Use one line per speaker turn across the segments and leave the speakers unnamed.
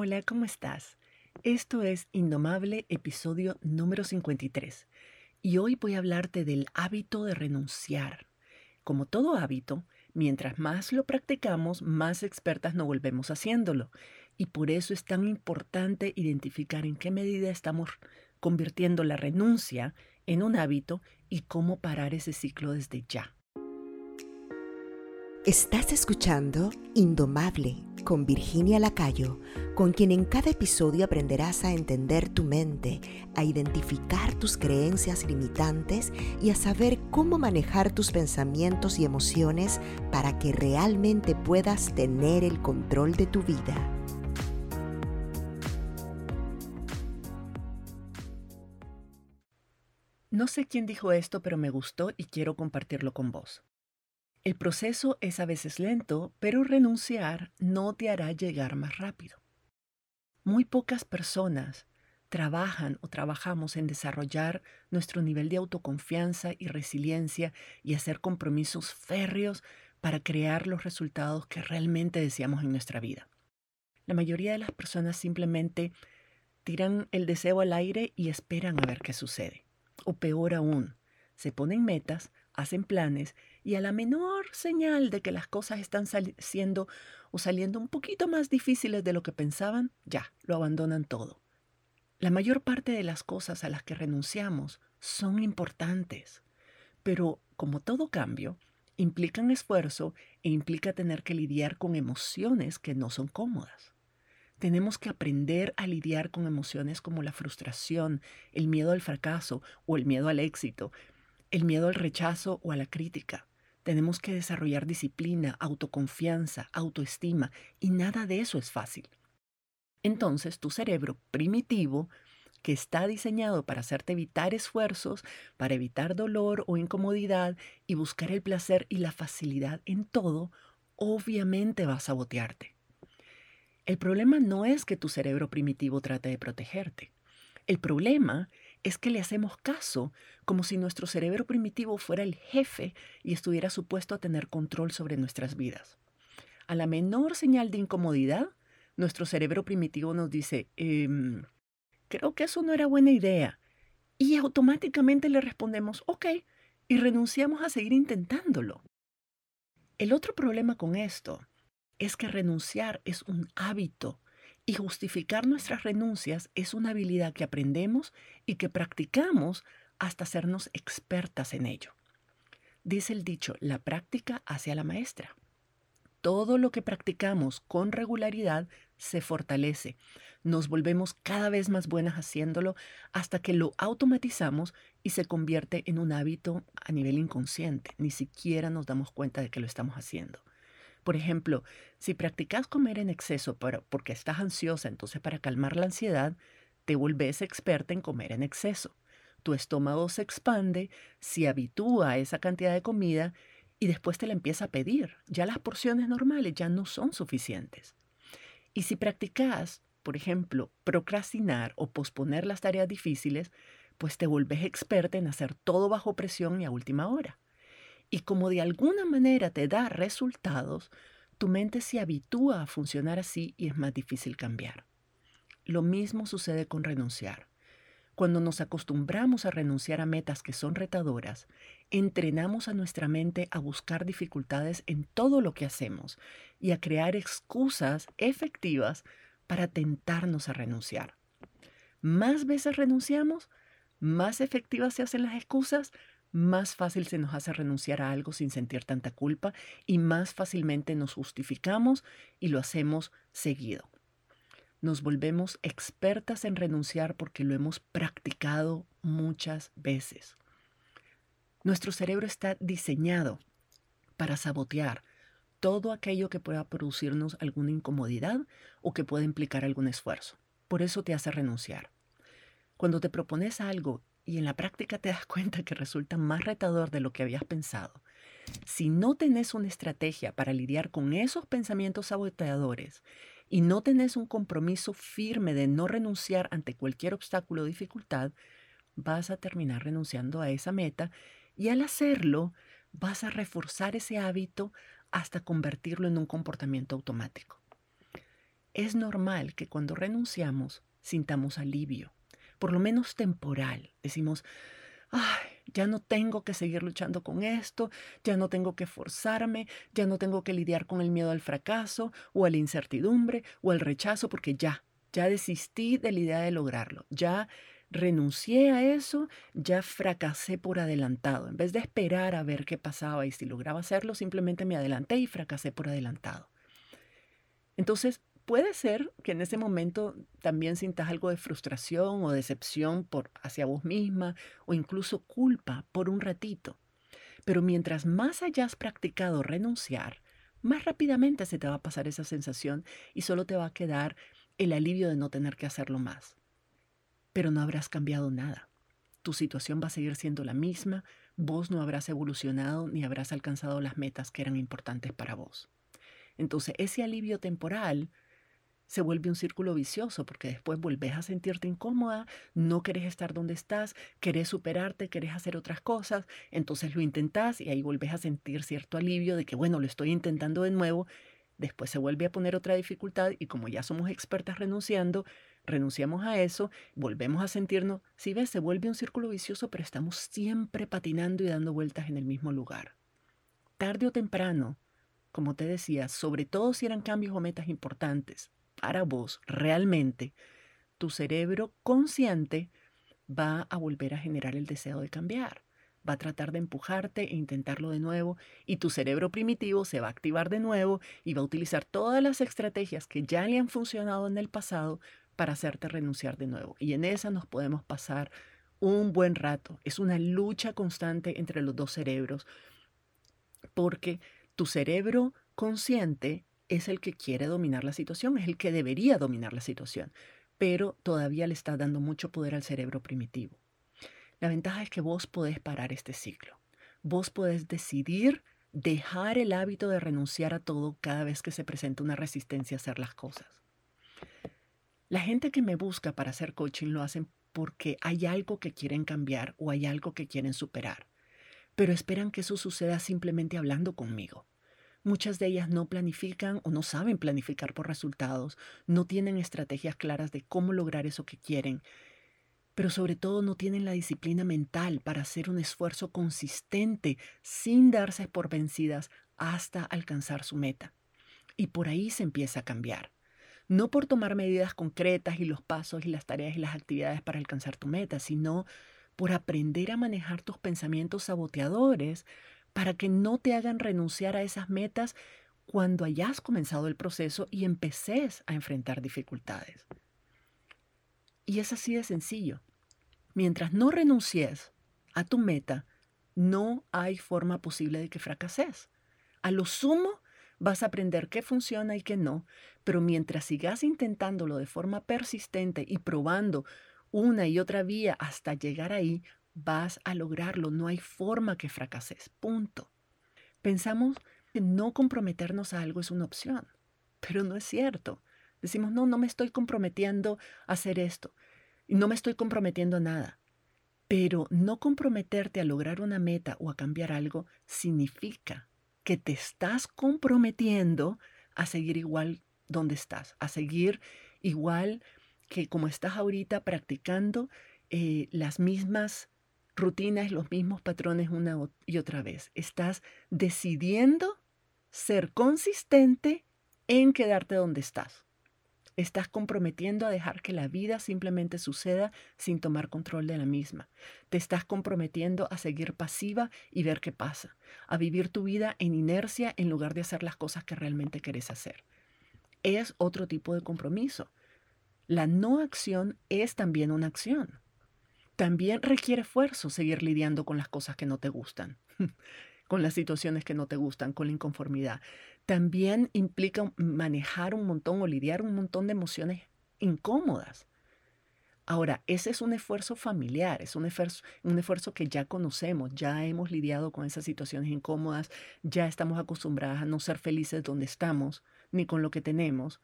Hola, ¿cómo estás? Esto es Indomable, episodio número 53. Y hoy voy a hablarte del hábito de renunciar. Como todo hábito, mientras más lo practicamos, más expertas nos volvemos haciéndolo. Y por eso es tan importante identificar en qué medida estamos convirtiendo la renuncia en un hábito y cómo parar ese ciclo desde ya.
Estás escuchando Indomable con Virginia Lacayo, con quien en cada episodio aprenderás a entender tu mente, a identificar tus creencias limitantes y a saber cómo manejar tus pensamientos y emociones para que realmente puedas tener el control de tu vida.
No sé quién dijo esto, pero me gustó y quiero compartirlo con vos. El proceso es a veces lento, pero renunciar no te hará llegar más rápido. Muy pocas personas trabajan o trabajamos en desarrollar nuestro nivel de autoconfianza y resiliencia y hacer compromisos férreos para crear los resultados que realmente deseamos en nuestra vida. La mayoría de las personas simplemente tiran el deseo al aire y esperan a ver qué sucede. O peor aún, se ponen metas, hacen planes y a la menor señal de que las cosas están siendo o saliendo un poquito más difíciles de lo que pensaban, ya, lo abandonan todo. La mayor parte de las cosas a las que renunciamos son importantes, pero como todo cambio, implican esfuerzo e implica tener que lidiar con emociones que no son cómodas. Tenemos que aprender a lidiar con emociones como la frustración, el miedo al fracaso o el miedo al éxito, el miedo al rechazo o a la crítica. Tenemos que desarrollar disciplina, autoconfianza, autoestima, y nada de eso es fácil. Entonces tu cerebro primitivo, que está diseñado para hacerte evitar esfuerzos, para evitar dolor o incomodidad y buscar el placer y la facilidad en todo, obviamente va a sabotearte. El problema no es que tu cerebro primitivo trate de protegerte. El problema es que le hacemos caso como si nuestro cerebro primitivo fuera el jefe y estuviera supuesto a tener control sobre nuestras vidas. A la menor señal de incomodidad, nuestro cerebro primitivo nos dice, em, creo que eso no era buena idea. Y automáticamente le respondemos, ok, y renunciamos a seguir intentándolo. El otro problema con esto es que renunciar es un hábito y justificar nuestras renuncias es una habilidad que aprendemos y que practicamos hasta hacernos expertas en ello. Dice el dicho, la práctica hace a la maestra. Todo lo que practicamos con regularidad se fortalece. Nos volvemos cada vez más buenas haciéndolo hasta que lo automatizamos y se convierte en un hábito a nivel inconsciente. Ni siquiera nos damos cuenta de que lo estamos haciendo. Por ejemplo, si practicas comer en exceso porque estás ansiosa, entonces para calmar la ansiedad, te volvés experta en comer en exceso. Tu estómago se expande, se habitúa a esa cantidad de comida y después te la empieza a pedir. Ya las porciones normales ya no son suficientes. Y si practicas, por ejemplo, procrastinar o posponer las tareas difíciles, pues te volvés experta en hacer todo bajo presión y a última hora. Y como de alguna manera te da resultados, tu mente se habitúa a funcionar así y es más difícil cambiar. Lo mismo sucede con renunciar. Cuando nos acostumbramos a renunciar a metas que son retadoras, entrenamos a nuestra mente a buscar dificultades en todo lo que hacemos y a crear excusas efectivas para tentarnos a renunciar. Más veces renunciamos, más efectivas se hacen las excusas, más fácil se nos hace renunciar a algo sin sentir tanta culpa y más fácilmente nos justificamos y lo hacemos seguido. Nos volvemos expertas en renunciar porque lo hemos practicado muchas veces. Nuestro cerebro está diseñado para sabotear todo aquello que pueda producirnos alguna incomodidad o que pueda implicar algún esfuerzo. Por eso te hace renunciar. Cuando te propones algo y en la práctica te das cuenta que resulta más retador de lo que habías pensado, si no tenés una estrategia para lidiar con esos pensamientos saboteadores y no tenés un compromiso firme de no renunciar ante cualquier obstáculo o dificultad, vas a terminar renunciando a esa meta y al hacerlo vas a reforzar ese hábito hasta convertirlo en un comportamiento automático. es normal que cuando renunciamos sintamos alivio, por lo menos temporal. Decimos, ay, ya no tengo que seguir luchando con esto, ya no tengo que forzarme, ya no tengo que lidiar con el miedo al fracaso o a la incertidumbre o al rechazo porque ya, ya desistí de la idea de lograrlo, ya renuncié a eso, ya fracasé por adelantado. En vez de esperar a ver qué pasaba y si lograba hacerlo, simplemente me adelanté y fracasé por adelantado. Entonces, puede ser que en ese momento también sientas algo de frustración o decepción por hacia vos misma o incluso culpa por un ratito. Pero mientras más hayas practicado renunciar, más rápidamente se te va a pasar esa sensación y solo te va a quedar el alivio de no tener que hacerlo más. Pero no habrás cambiado nada. Tu situación va a seguir siendo la misma, vos no habrás evolucionado ni habrás alcanzado las metas que eran importantes para vos. Entonces ese alivio temporal se vuelve un círculo vicioso porque después vuelves a sentirte incómoda, no querés estar donde estás, querés superarte, querés hacer otras cosas, entonces lo intentás y ahí vuelves a sentir cierto alivio de que, bueno, lo estoy intentando de nuevo, después se vuelve a poner otra dificultad y como ya somos expertas renunciando, renunciamos a eso, volvemos a sentirnos, si ves, se vuelve un círculo vicioso, pero estamos siempre patinando y dando vueltas en el mismo lugar. Tarde o temprano, como te decía, sobre todo si eran cambios o metas importantes, para vos realmente, tu cerebro consciente va a volver a generar el deseo de cambiar. Va a tratar de empujarte e intentarlo de nuevo y tu cerebro primitivo se va a activar de nuevo y va a utilizar todas las estrategias que ya le han funcionado en el pasado para hacerte renunciar de nuevo. Y en esa nos podemos pasar un buen rato. Es una lucha constante entre los dos cerebros porque tu cerebro consciente es el que quiere dominar la situación, es el que debería dominar la situación, pero todavía le está dando mucho poder al cerebro primitivo. La ventaja es que vos podés parar este ciclo. Vos podés decidir dejar el hábito de renunciar a todo cada vez que se presenta una resistencia a hacer las cosas. La gente que me busca para hacer coaching lo hacen porque hay algo que quieren cambiar o hay algo que quieren superar, pero esperan que eso suceda simplemente hablando conmigo. Muchas de ellas no planifican o no saben planificar por resultados, no tienen estrategias claras de cómo lograr eso que quieren, pero sobre todo no tienen la disciplina mental para hacer un esfuerzo consistente sin darse por vencidas hasta alcanzar su meta. Y por ahí se empieza a cambiar. No por tomar medidas concretas y los pasos y las tareas y las actividades para alcanzar tu meta, sino por aprender a manejar tus pensamientos saboteadores para que no te hagan renunciar a esas metas cuando hayas comenzado el proceso y empeces a enfrentar dificultades. Y es así de sencillo. Mientras no renuncies a tu meta, no hay forma posible de que fracases. A lo sumo, vas a aprender qué funciona y qué no, pero mientras sigas intentándolo de forma persistente y probando una y otra vía hasta llegar ahí, vas a lograrlo, no hay forma que fracases, punto. Pensamos que no comprometernos a algo es una opción, pero no es cierto. Decimos, no, no me estoy comprometiendo a hacer esto no me estoy comprometiendo a nada. Pero no comprometerte a lograr una meta o a cambiar algo significa que te estás comprometiendo a seguir igual donde estás, a seguir igual que como estás ahorita practicando eh, las mismas rutinas, los mismos patrones una y otra vez. Estás decidiendo ser consistente en quedarte donde estás. Estás comprometiendo a dejar que la vida simplemente suceda sin tomar control de la misma. Te estás comprometiendo a seguir pasiva y ver qué pasa, a vivir tu vida en inercia en lugar de hacer las cosas que realmente querés hacer. Es otro tipo de compromiso. La no acción es también una acción. También requiere esfuerzo seguir lidiando con las cosas que no te gustan, con las situaciones que no te gustan, con la inconformidad. También implica manejar un montón o lidiar un montón de emociones incómodas. Ahora, ese es un esfuerzo familiar, es un esfuerzo, un esfuerzo que ya conocemos, ya hemos lidiado con esas situaciones incómodas, ya estamos acostumbradas a no ser felices donde estamos, ni con lo que tenemos.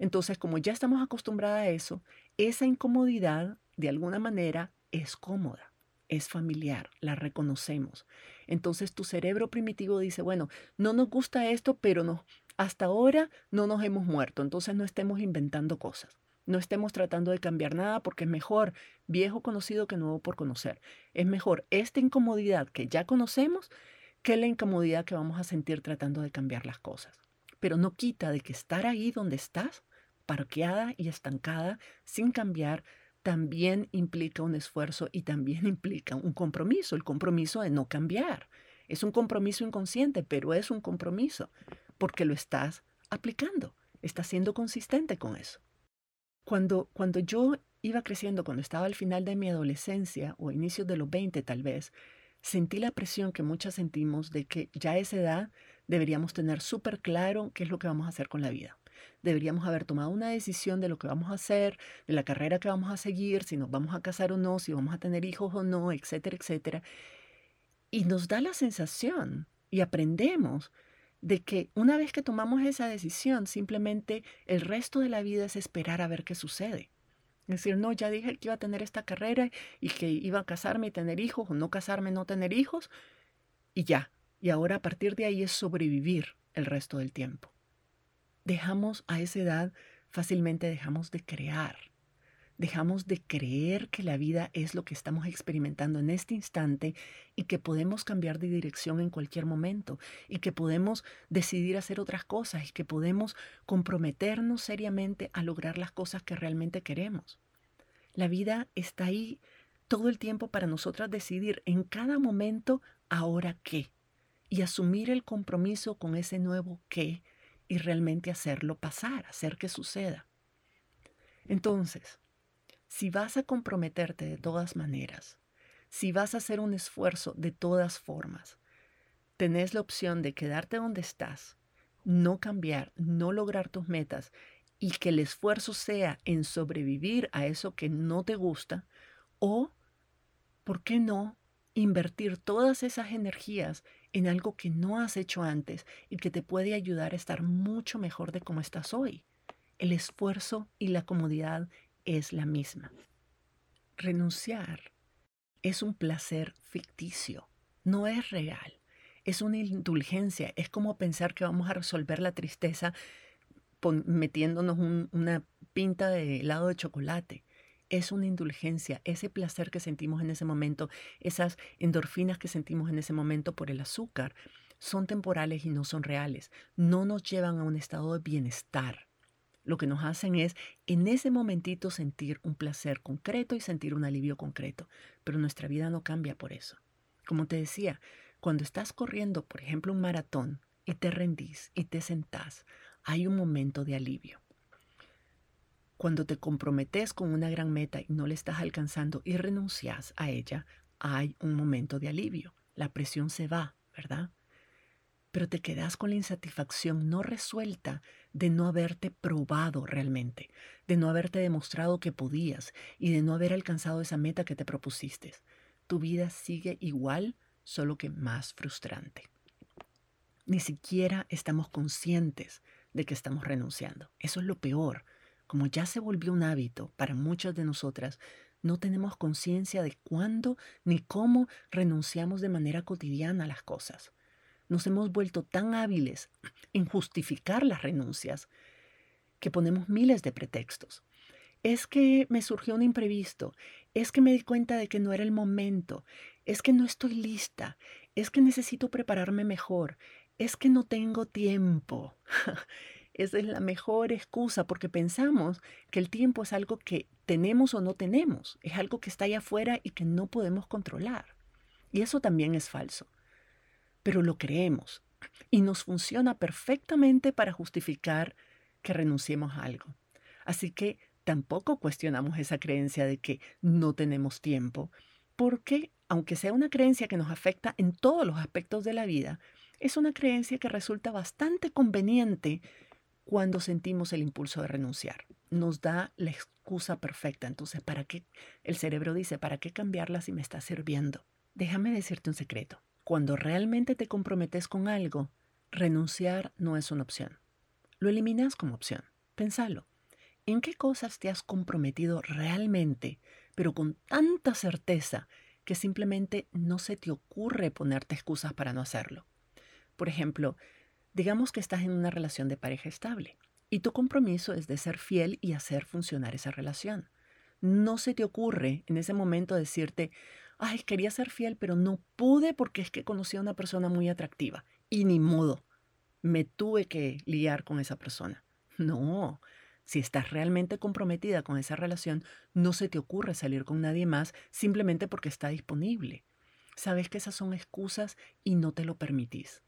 Entonces, como ya estamos acostumbradas a eso, esa incomodidad, de alguna manera, es cómoda, es familiar, la reconocemos. Entonces tu cerebro primitivo dice, bueno, no nos gusta esto, pero no, hasta ahora no nos hemos muerto, entonces no estemos inventando cosas. No estemos tratando de cambiar nada porque es mejor viejo conocido que nuevo por conocer. Es mejor esta incomodidad que ya conocemos que la incomodidad que vamos a sentir tratando de cambiar las cosas. Pero no quita de que estar ahí donde estás, parqueada y estancada, sin cambiar, también implica un esfuerzo y también implica un compromiso, el compromiso de no cambiar. Es un compromiso inconsciente, pero es un compromiso porque lo estás aplicando, estás siendo consistente con eso. Cuando, cuando yo iba creciendo, cuando estaba al final de mi adolescencia o inicios de los 20 tal vez, sentí la presión que muchas sentimos de que ya a esa edad deberíamos tener súper claro qué es lo que vamos a hacer con la vida. Deberíamos haber tomado una decisión de lo que vamos a hacer, de la carrera que vamos a seguir, si nos vamos a casar o no, si vamos a tener hijos o no, etcétera, etcétera. Y nos da la sensación y aprendemos de que una vez que tomamos esa decisión, simplemente el resto de la vida es esperar a ver qué sucede. Es decir, no, ya dije que iba a tener esta carrera y que iba a casarme y tener hijos, o no casarme, no tener hijos, y ya. Y ahora a partir de ahí es sobrevivir el resto del tiempo. Dejamos a esa edad, fácilmente dejamos de crear dejamos de creer que la vida es lo que estamos experimentando en este instante y que podemos cambiar de dirección en cualquier momento y que podemos decidir hacer otras cosas y que podemos comprometernos seriamente a lograr las cosas que realmente queremos. La vida está ahí todo el tiempo para nosotras decidir en cada momento ahora qué y asumir el compromiso con ese nuevo qué y realmente hacerlo pasar, hacer que suceda. Entonces, si vas a comprometerte de todas maneras, si vas a hacer un esfuerzo de todas formas, tenés la opción de quedarte donde estás, no cambiar, no lograr tus metas y que el esfuerzo sea en sobrevivir a eso que no te gusta, o, ¿por qué no invertir todas esas energías en algo que no has hecho antes y que te puede ayudar a estar mucho mejor de cómo estás hoy? El esfuerzo y la comodidad es la misma. Renunciar es un placer ficticio, no es real. Es una indulgencia, es como pensar que vamos a resolver la tristeza metiéndonos una pinta de helado de chocolate. Es una indulgencia, ese placer que sentimos en ese momento, esas endorfinas que sentimos en ese momento por el azúcar, son temporales y no son reales. No nos llevan a un estado de bienestar lo que nos hacen es en ese momentito sentir un placer concreto y sentir un alivio concreto, pero nuestra vida no cambia por eso. Como te decía, cuando estás corriendo, por ejemplo, un maratón y te rendís y te sentás, hay un momento de alivio. Cuando te comprometes con una gran meta y no le estás alcanzando y renuncias a ella, hay un momento de alivio. La presión se va, ¿verdad? pero te quedas con la insatisfacción no resuelta de no haberte probado realmente, de no haberte demostrado que podías y de no haber alcanzado esa meta que te propusiste. Tu vida sigue igual, solo que más frustrante. Ni siquiera estamos conscientes de que estamos renunciando. Eso es lo peor. Como ya se volvió un hábito para muchas de nosotras, no tenemos conciencia de cuándo ni cómo renunciamos de manera cotidiana a las cosas nos hemos vuelto tan hábiles en justificar las renuncias que ponemos miles de pretextos. Es que me surgió un imprevisto, es que me di cuenta de que no era el momento, es que no estoy lista, es que necesito prepararme mejor, es que no tengo tiempo. Esa es la mejor excusa porque pensamos que el tiempo es algo que tenemos o no tenemos, es algo que está allá afuera y que no podemos controlar. Y eso también es falso pero lo creemos y nos funciona perfectamente para justificar que renunciemos a algo. Así que tampoco cuestionamos esa creencia de que no tenemos tiempo, porque aunque sea una creencia que nos afecta en todos los aspectos de la vida, es una creencia que resulta bastante conveniente cuando sentimos el impulso de renunciar. Nos da la excusa perfecta. Entonces, ¿para qué? El cerebro dice, ¿para qué cambiarla si me está sirviendo? Déjame decirte un secreto. Cuando realmente te comprometes con algo, renunciar no es una opción. Lo eliminas como opción. Pensalo. ¿En qué cosas te has comprometido realmente, pero con tanta certeza que simplemente no se te ocurre ponerte excusas para no hacerlo? Por ejemplo, Digamos que estás en una relación de pareja estable y tu compromiso es de ser fiel y hacer funcionar esa relación. No se te ocurre en ese momento decirte, ay, quería ser fiel, pero no pude porque es que conocí a una persona muy atractiva. Y ni modo, me tuve que liar con esa persona. No, si estás realmente comprometida con esa relación, no se te ocurre salir con nadie más simplemente porque está disponible. Sabes que esas son excusas y no te lo permitís.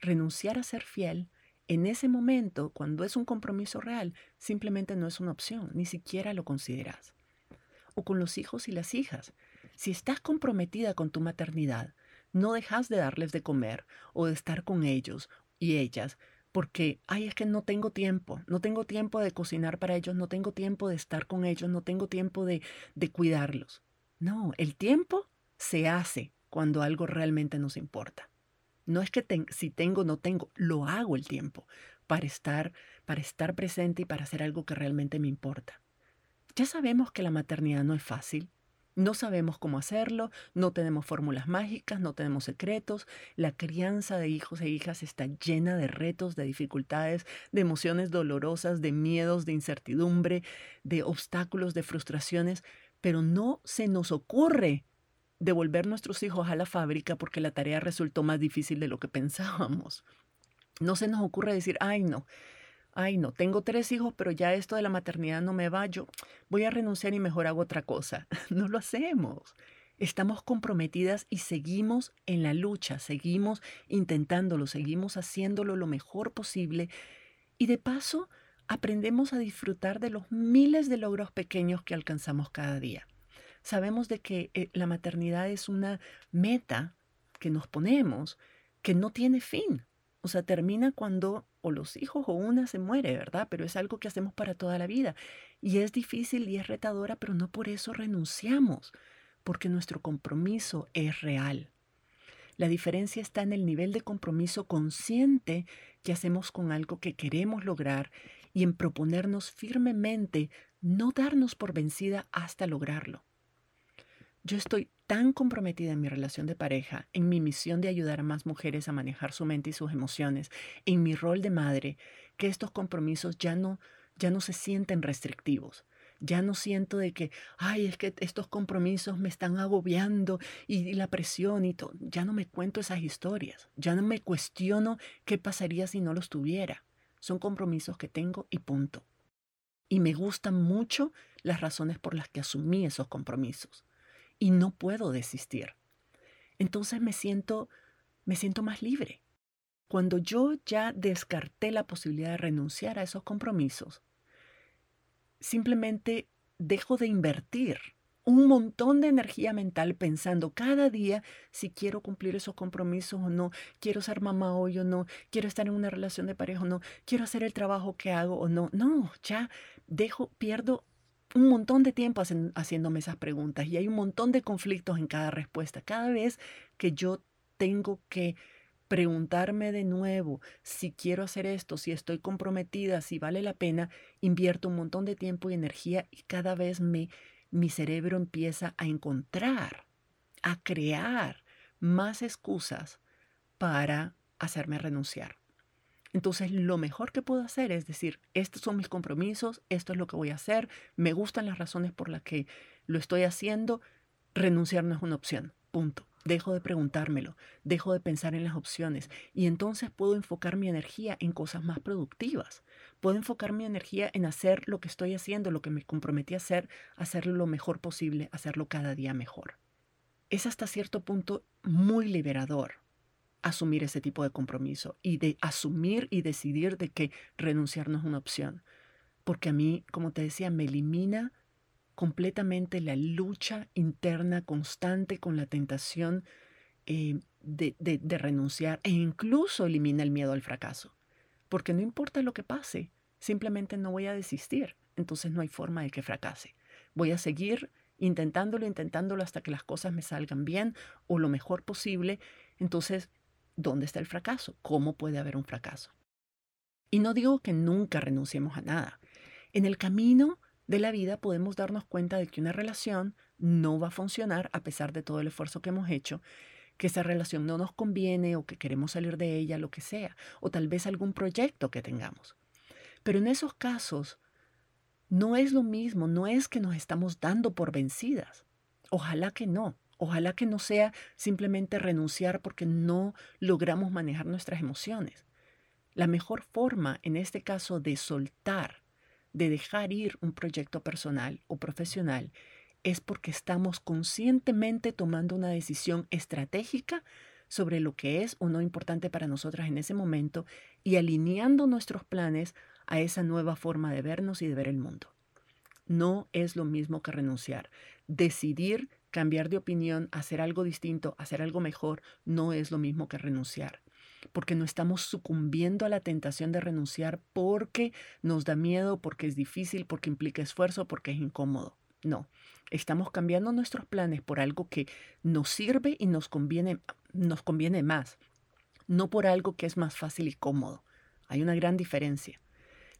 Renunciar a ser fiel en ese momento, cuando es un compromiso real, simplemente no es una opción, ni siquiera lo consideras. O con los hijos y las hijas. Si estás comprometida con tu maternidad, no dejas de darles de comer o de estar con ellos y ellas porque, ay, es que no tengo tiempo, no tengo tiempo de cocinar para ellos, no tengo tiempo de estar con ellos, no tengo tiempo de, de cuidarlos. No, el tiempo se hace cuando algo realmente nos importa. No es que si tengo no tengo, lo hago el tiempo para estar, para estar presente y para hacer algo que realmente me importa. Ya sabemos que la maternidad no es fácil, no sabemos cómo hacerlo, no tenemos fórmulas mágicas, no tenemos secretos. La crianza de hijos e hijas está llena de retos, de dificultades, de emociones dolorosas, de miedos, de incertidumbre, de obstáculos, de frustraciones, pero no se nos ocurre devolver nuestros hijos a la fábrica porque la tarea resultó más difícil de lo que pensábamos. No se nos ocurre decir, ay no, ay no, tengo tres hijos, pero ya esto de la maternidad no me va, yo voy a renunciar y mejor hago otra cosa. No lo hacemos. Estamos comprometidas y seguimos en la lucha, seguimos intentándolo, seguimos haciéndolo lo mejor posible y de paso aprendemos a disfrutar de los miles de logros pequeños que alcanzamos cada día sabemos de que eh, la maternidad es una meta que nos ponemos que no tiene fin. O sea, termina cuando o los hijos o una se muere, ¿verdad? Pero es algo que hacemos para toda la vida. Y es difícil y es retadora, pero no por eso renunciamos, porque nuestro compromiso es real. La diferencia está en el nivel de compromiso consciente que hacemos con algo que queremos lograr y en proponernos firmemente no darnos por vencida hasta lograrlo. Yo estoy tan comprometida en mi relación de pareja, en mi misión de ayudar a más mujeres a manejar su mente y sus emociones, en mi rol de madre, que estos compromisos ya no, ya no se sienten restrictivos. Ya no siento de que, ay, es que estos compromisos me están agobiando y, y la presión y todo. Ya no me cuento esas historias. Ya no me cuestiono qué pasaría si no los tuviera. Son compromisos que tengo y punto. Y me gustan mucho las razones por las que asumí esos compromisos y no puedo desistir. Entonces me siento, me siento más libre. Cuando yo ya descarté la posibilidad de renunciar a esos compromisos, simplemente dejo de invertir un montón de energía mental pensando cada día si quiero cumplir esos compromisos o no, quiero ser mamá hoy o no, quiero estar en una relación de pareja o no, quiero hacer el trabajo que hago o no. No, ya dejo, pierdo un montón de tiempo haciéndome esas preguntas y hay un montón de conflictos en cada respuesta. Cada vez que yo tengo que preguntarme de nuevo si quiero hacer esto, si estoy comprometida, si vale la pena, invierto un montón de tiempo y energía y cada vez me, mi cerebro empieza a encontrar, a crear más excusas para hacerme renunciar. Entonces, lo mejor que puedo hacer es decir, estos son mis compromisos, esto es lo que voy a hacer, me gustan las razones por las que lo estoy haciendo, renunciar no es una opción, punto. Dejo de preguntármelo, dejo de pensar en las opciones y entonces puedo enfocar mi energía en cosas más productivas. Puedo enfocar mi energía en hacer lo que estoy haciendo, lo que me comprometí a hacer, hacerlo lo mejor posible, hacerlo cada día mejor. Es hasta cierto punto muy liberador asumir ese tipo de compromiso y de asumir y decidir de que renunciar no es una opción. Porque a mí, como te decía, me elimina completamente la lucha interna constante con la tentación eh, de, de renunciar e incluso elimina el miedo al fracaso. Porque no importa lo que pase, simplemente no voy a desistir. Entonces no hay forma de que fracase. Voy a seguir intentándolo, intentándolo hasta que las cosas me salgan bien o lo mejor posible. Entonces ¿dónde está el fracaso? ¿Cómo puede haber un fracaso? Y no digo que nunca renunciemos a nada. En el camino de la vida podemos darnos cuenta de que una relación no va a funcionar a pesar de todo el esfuerzo que hemos hecho, que esa relación no nos conviene o que queremos salir de ella, lo que sea, o tal vez algún proyecto que tengamos. Pero en esos casos, no es lo mismo, no es que nos estamos dando por vencidas. Ojalá que no. Ojalá que no sea simplemente renunciar porque no logramos manejar nuestras emociones. La mejor forma, en este caso, de soltar, de dejar ir un proyecto personal o profesional, es porque estamos conscientemente tomando una decisión estratégica sobre lo que es o no importante para nosotras en ese momento y alineando nuestros planes a esa nueva forma de vernos y de ver el mundo. No es lo mismo que renunciar. Decidir cambiar de opinión, hacer algo distinto, hacer algo mejor, no es lo mismo que renunciar. Porque no estamos sucumbiendo a la tentación de renunciar porque nos da miedo, porque es difícil, porque implica esfuerzo, porque es incómodo. No, estamos cambiando nuestros planes por algo que nos sirve y nos conviene, nos conviene más, no por algo que es más fácil y cómodo. Hay una gran diferencia.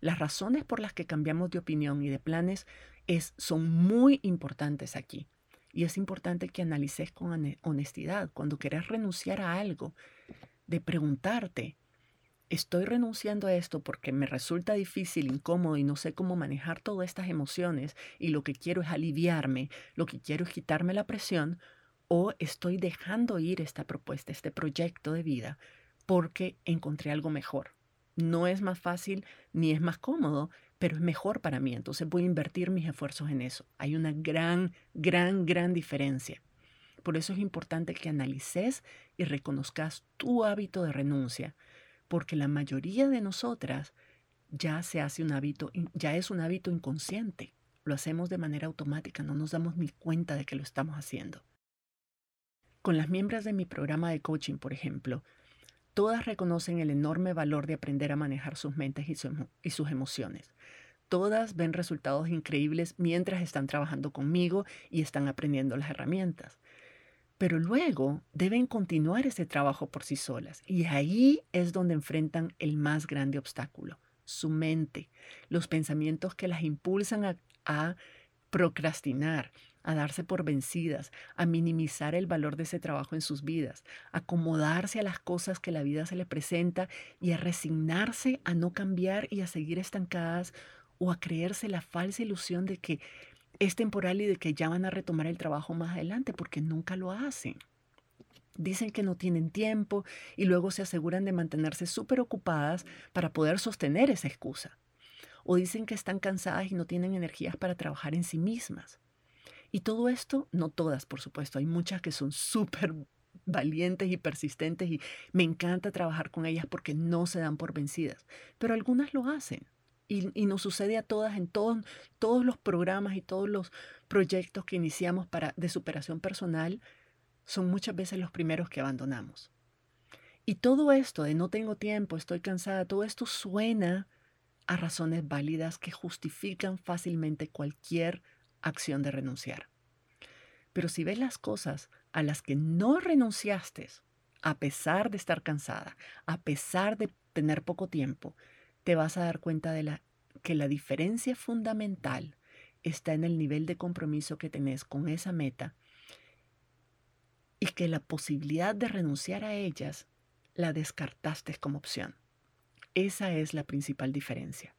Las razones por las que cambiamos de opinión y de planes es, son muy importantes aquí. Y es importante que analices con honestidad cuando quieras renunciar a algo, de preguntarte, estoy renunciando a esto porque me resulta difícil, incómodo y no sé cómo manejar todas estas emociones y lo que quiero es aliviarme, lo que quiero es quitarme la presión, o estoy dejando ir esta propuesta, este proyecto de vida porque encontré algo mejor. No es más fácil ni es más cómodo, pero es mejor para mí, entonces voy a invertir mis esfuerzos en eso. Hay una gran, gran, gran diferencia. Por eso es importante que analices y reconozcas tu hábito de renuncia, porque la mayoría de nosotras ya se hace un hábito, ya es un hábito inconsciente. Lo hacemos de manera automática, no nos damos ni cuenta de que lo estamos haciendo. Con las miembros de mi programa de coaching, por ejemplo, Todas reconocen el enorme valor de aprender a manejar sus mentes y, sus emociones. Todas ven resultados increíbles mientras están trabajando conmigo y están aprendiendo las herramientas. Pero luego deben continuar ese trabajo por sí solas y ahí es donde enfrentan el más grande obstáculo, su mente, los pensamientos que las impulsan a, a procrastinar, a darse por vencidas, a minimizar el valor de ese trabajo en sus vidas, a acomodarse a las cosas que la vida se les presenta y a resignarse a no cambiar y a seguir estancadas o a creerse la falsa ilusión de que es temporal y de que ya van a retomar el trabajo más adelante porque nunca lo hacen. Dicen que no tienen tiempo y luego se aseguran de mantenerse súper ocupadas para poder sostener esa excusa. O dicen que están cansadas y no tienen energías para trabajar en sí mismas. Y todo esto, no todas, por supuesto, hay muchas que son súper valientes y persistentes y me encanta trabajar con ellas porque no se dan por vencidas, pero algunas lo hacen. Y, nos sucede a todas en todos, todos los programas y todos los proyectos que iniciamos para, de superación personal, son muchas veces los primeros que abandonamos. Y todo esto de no tengo tiempo, estoy cansada, todo esto suena a razones válidas que justifican fácilmente cualquier acción de renunciar. Pero si ves las cosas a las que no renunciaste, a pesar de estar cansada, a pesar de tener poco tiempo, te vas a dar cuenta de la, que la diferencia fundamental está en el nivel de compromiso que tenés con esa meta y que la posibilidad de renunciar a ellas la descartaste como opción. Esa es la principal diferencia.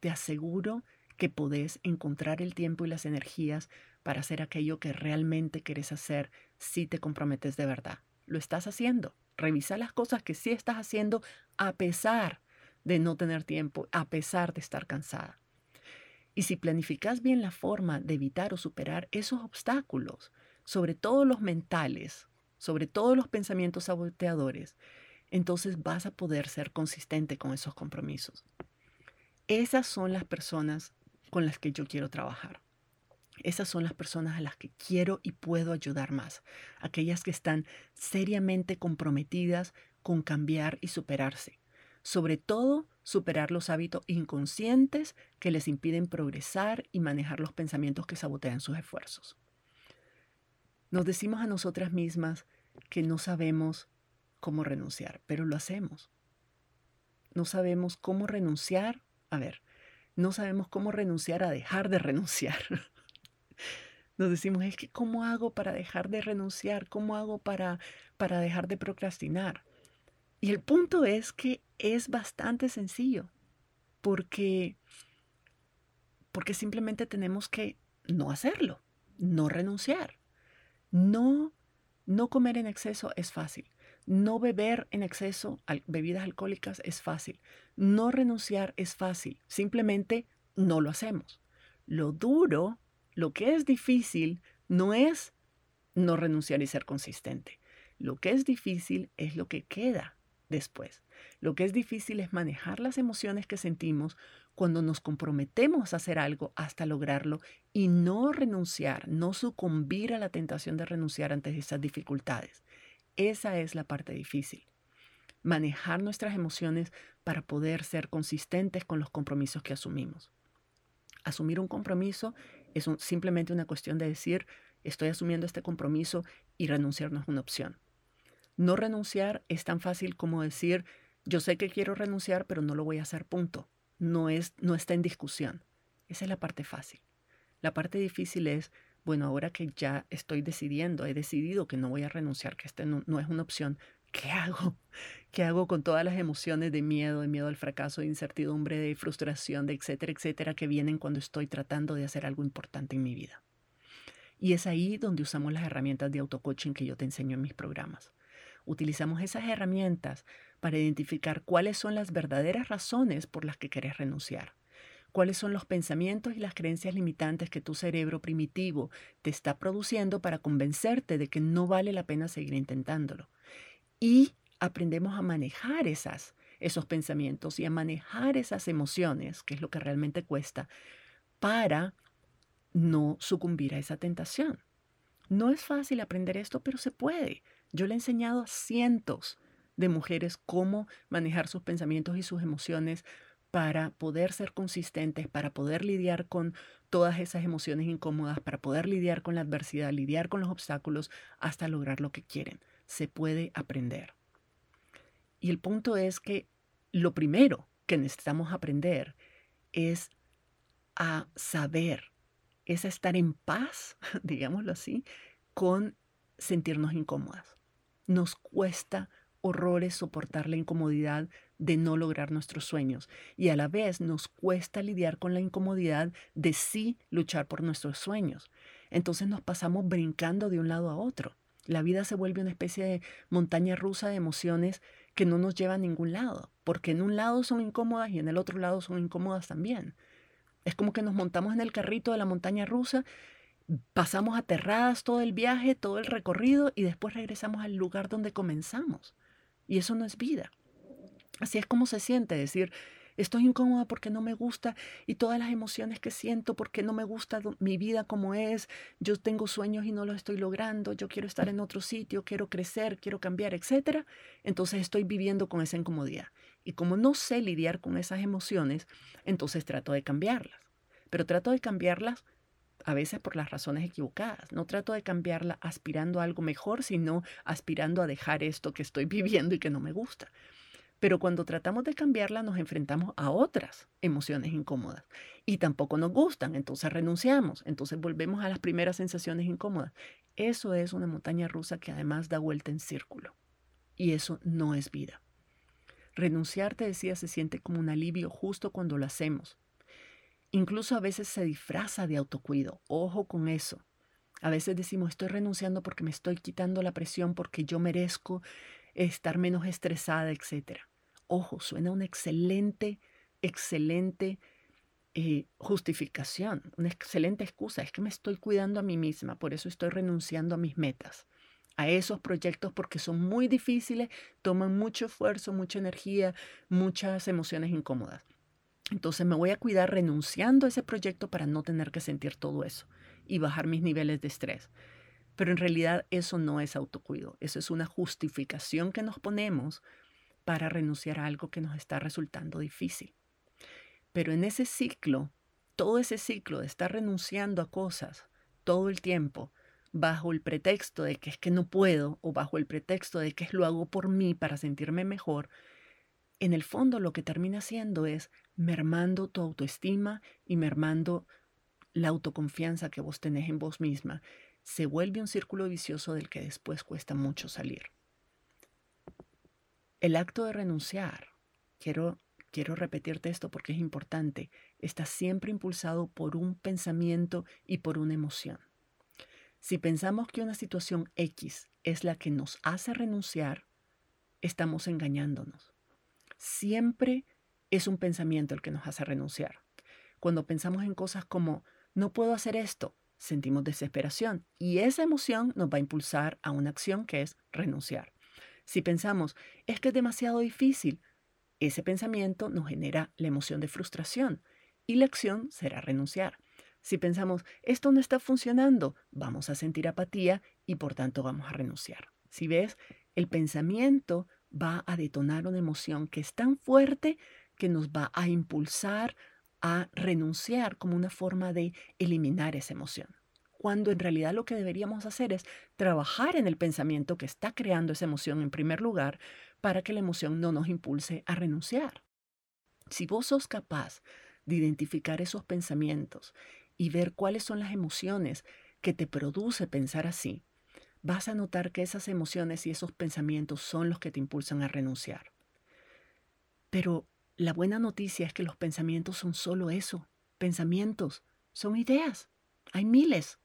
Te aseguro que podés encontrar el tiempo y las energías para hacer aquello que realmente quieres hacer si te comprometes de verdad. Lo estás haciendo. Revisa las cosas que sí estás haciendo a pesar de no tener tiempo, a pesar de estar cansada. Y si planificas bien la forma de evitar o superar esos obstáculos, sobre todo los mentales, sobre todo los pensamientos saboteadores, entonces vas a poder ser consistente con esos compromisos. Esas son las personas con las que yo quiero trabajar. Esas son las personas a las que quiero y puedo ayudar más, aquellas que están seriamente comprometidas con cambiar y superarse. Sobre todo, superar los hábitos inconscientes que les impiden progresar y manejar los pensamientos que sabotean sus esfuerzos. Nos decimos a nosotras mismas que no sabemos cómo renunciar, pero lo hacemos. No sabemos cómo renunciar. A ver, no sabemos cómo renunciar a dejar de renunciar. Nos decimos, es que ¿cómo hago para dejar de renunciar? ¿Cómo hago para, para dejar de procrastinar? Y el punto es que es bastante sencillo, porque, porque simplemente tenemos que no hacerlo, no renunciar. No, no comer en exceso es fácil. No beber en exceso bebidas alcohólicas es fácil. No renunciar es fácil. Simplemente no lo hacemos. Lo duro, lo que es difícil, no es no renunciar y ser consistente. Lo que es difícil es lo que queda después. Lo que es difícil es manejar las emociones que sentimos cuando nos comprometemos a hacer algo hasta lograrlo y no renunciar, no sucumbir a la tentación de renunciar ante esas dificultades. Esa es la parte difícil. Manejar nuestras emociones para poder ser consistentes con los compromisos que asumimos. Asumir un compromiso es simplemente una cuestión de decir, estoy asumiendo este compromiso y renunciar no es una opción. No renunciar es tan fácil como decir, yo sé que quiero renunciar, pero no lo voy a hacer, punto. No, es, no está en discusión. Esa es la parte fácil. La parte difícil es, bueno, ahora que ya estoy decidiendo, he decidido que no voy a renunciar, que este no, es una opción, ¿qué hago? ¿Qué hago con todas las emociones de miedo, de miedo al fracaso, de incertidumbre, de frustración, de etcétera, etcétera, que vienen cuando estoy tratando de hacer algo importante en mi vida? Y es ahí donde usamos las herramientas de auto-coaching que yo te enseño en mis programas. Utilizamos esas herramientas para identificar cuáles son las verdaderas razones por las que quieres renunciar cuáles son los pensamientos y las creencias limitantes que tu cerebro primitivo te está produciendo para convencerte de que no vale la pena seguir intentándolo. Y aprendemos a manejar esas, esos pensamientos y a manejar esas emociones, que es lo que realmente cuesta, para no sucumbir a esa tentación. No es fácil aprender esto, pero se puede. Yo le he enseñado a cientos de mujeres cómo manejar sus pensamientos y sus emociones para poder ser consistentes, para poder lidiar con todas esas emociones incómodas, para poder lidiar con la adversidad, lidiar con los obstáculos hasta lograr lo que quieren. Se puede aprender. Y el punto es que lo primero que necesitamos aprender es a saber, es a estar en paz, digámoslo así, con sentirnos incómodas. Nos cuesta horrores soportar la incomodidad de no lograr nuestros sueños y a la vez nos cuesta lidiar con la incomodidad de sí luchar por nuestros sueños. Entonces nos pasamos brincando de un lado a otro. La vida se vuelve una especie de montaña rusa de emociones que no nos lleva a ningún lado, porque en un lado son incómodas y en el otro lado son incómodas también. Es como que nos montamos en el carrito de la montaña rusa, pasamos aterradas todo el viaje, todo el recorrido y después regresamos al lugar donde comenzamos. Y eso no es vida. Así es como se siente decir, estoy incómoda porque no me gusta y todas las emociones que siento porque no me gusta mi vida como es, yo tengo sueños y no los estoy logrando, yo quiero estar en otro sitio, quiero crecer, quiero cambiar, etc. Entonces estoy viviendo con esa incomodidad. Y como no sé lidiar con esas emociones, entonces trato de cambiarlas. Pero trato de cambiarlas a veces por las razones equivocadas. No trato de cambiarla aspirando a algo mejor, sino aspirando a dejar esto que estoy viviendo y que no me gusta. Pero cuando tratamos de cambiarla nos enfrentamos a otras emociones incómodas y tampoco nos gustan, entonces renunciamos, entonces volvemos a las primeras sensaciones incómodas. Eso es una montaña rusa que además da vuelta en círculo y eso no es vida. Renunciar, te decía, se siente como un alivio justo cuando lo hacemos, Incluso a veces se disfraza de autocuido. Ojo con eso. A veces decimos, estoy renunciando porque me estoy quitando la presión, porque yo merezco estar menos estresada, etc. Ojo, suena una excelente, excelente eh, justificación, una excelente excusa. Es que me estoy cuidando a mí misma, por eso estoy renunciando a mis metas, a esos proyectos, porque son muy difíciles, toman mucho esfuerzo, mucha energía, muchas emociones incómodas. Entonces me voy a cuidar renunciando a ese proyecto para no tener que sentir todo eso y bajar mis niveles de estrés. Pero en realidad eso no es autocuido, eso es una justificación que nos ponemos para renunciar a algo que nos está resultando difícil. Pero en ese ciclo, todo ese ciclo de estar renunciando a cosas todo el tiempo, bajo el pretexto de que es que no puedo o bajo el pretexto de que lo hago por mí para sentirme mejor, en el fondo lo que termina haciendo es mermando tu autoestima y mermando la autoconfianza que vos tenés en vos misma, se vuelve un círculo vicioso del que después cuesta mucho salir. El acto de renunciar, quiero, quiero repetirte esto porque es importante, está siempre impulsado por un pensamiento y por una emoción. Si pensamos que una situación X es la que nos hace renunciar, estamos engañándonos. Siempre es un pensamiento el que nos hace renunciar. Cuando pensamos en cosas como, no puedo hacer esto, sentimos desesperación y esa emoción nos va a impulsar a una acción que es renunciar. Si pensamos, es que es demasiado difícil, ese pensamiento nos genera la emoción de frustración y la acción será renunciar. Si pensamos, esto no está funcionando, vamos a sentir apatía y por tanto vamos a renunciar. Si ves, el pensamiento va a detonar una emoción que es tan fuerte que nos va a impulsar a renunciar como una forma de eliminar esa emoción. Cuando en realidad lo que deberíamos hacer es trabajar en el pensamiento que está creando esa emoción en primer lugar para que la emoción no nos impulse a renunciar. Si vos sos capaz de identificar esos pensamientos y ver cuáles son las emociones que te produce pensar así, vas a notar que esas emociones y esos pensamientos son los que te impulsan a renunciar. Pero la buena noticia es que los pensamientos son solo eso, pensamientos, son ideas. Hay miles.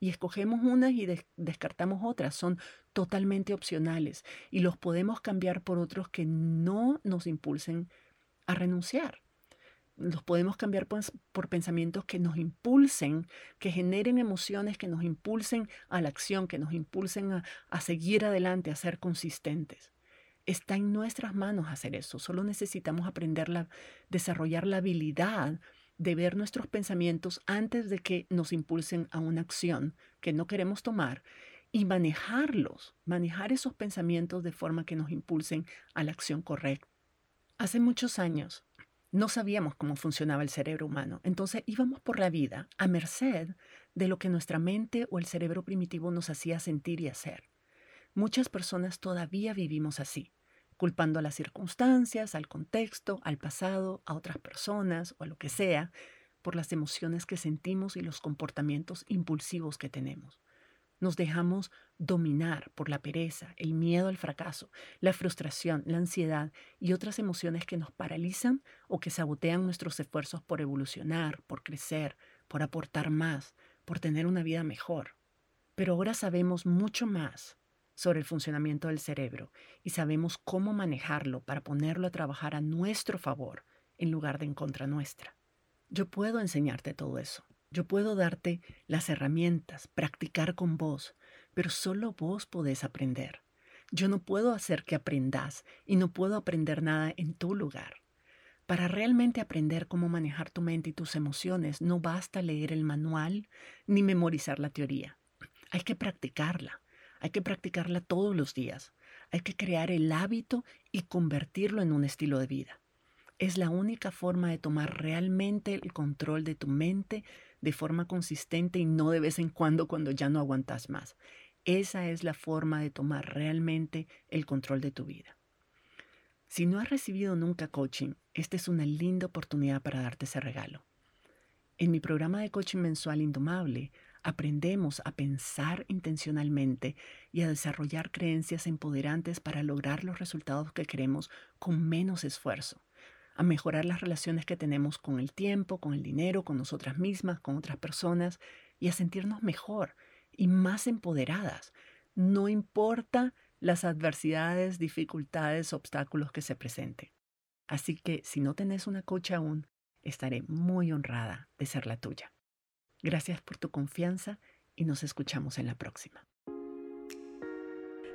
Y escogemos unas y descartamos otras. Son totalmente opcionales y los podemos cambiar por otros que no nos impulsen a renunciar los podemos cambiar por, pensamientos que nos impulsen, que generen emociones, que nos impulsen a la acción, que nos impulsen a, a seguir adelante, a ser consistentes. Está en nuestras manos hacer eso. Solo necesitamos aprender a desarrollar la habilidad de ver nuestros pensamientos antes de que nos impulsen a una acción que no queremos tomar y manejarlos, manejar esos pensamientos de forma que nos impulsen a la acción correcta. Hace muchos años no sabíamos cómo funcionaba el cerebro humano, entonces íbamos por la vida a merced de lo que nuestra mente o el cerebro primitivo nos hacía sentir y hacer. Muchas personas todavía vivimos así, culpando a las circunstancias, al contexto, al pasado, a otras personas o a lo que sea, por las emociones que sentimos y los comportamientos impulsivos que tenemos. Nos dejamos dominar por la pereza, el miedo al fracaso, la frustración, la ansiedad y otras emociones que nos paralizan o que sabotean nuestros esfuerzos por evolucionar, por crecer, por aportar más, por tener una vida mejor. Pero ahora sabemos mucho más sobre el funcionamiento del cerebro y sabemos cómo manejarlo para ponerlo a trabajar a nuestro favor en lugar de en contra nuestra. Yo puedo enseñarte todo eso. Yo puedo darte las herramientas, practicar con vos, pero solo vos podés aprender. Yo no puedo hacer que aprendas y no puedo aprender nada en tu lugar. Para realmente aprender cómo manejar tu mente y tus emociones, no basta leer el manual ni memorizar la teoría. Hay que practicarla. Hay que practicarla todos los días. Hay que crear el hábito y convertirlo en un estilo de vida. Es la única forma de tomar realmente el control de tu mente, de forma consistente y no de vez en cuando cuando ya no aguantas más. Esa es la forma de tomar realmente el control de tu vida. Si no has recibido nunca coaching, esta es una linda oportunidad para darte ese regalo. En mi programa de coaching mensual Indomable, aprendemos a pensar intencionalmente y a desarrollar creencias empoderantes para lograr los resultados que queremos con menos esfuerzo a mejorar las relaciones que tenemos con el tiempo, con el dinero, con nosotras mismas, con otras personas y a sentirnos mejor y más empoderadas. No importa las adversidades, dificultades, obstáculos que se presenten. Así que si no tenés una coach aún, estaré muy honrada de ser la tuya. Gracias por tu confianza y nos escuchamos en la próxima.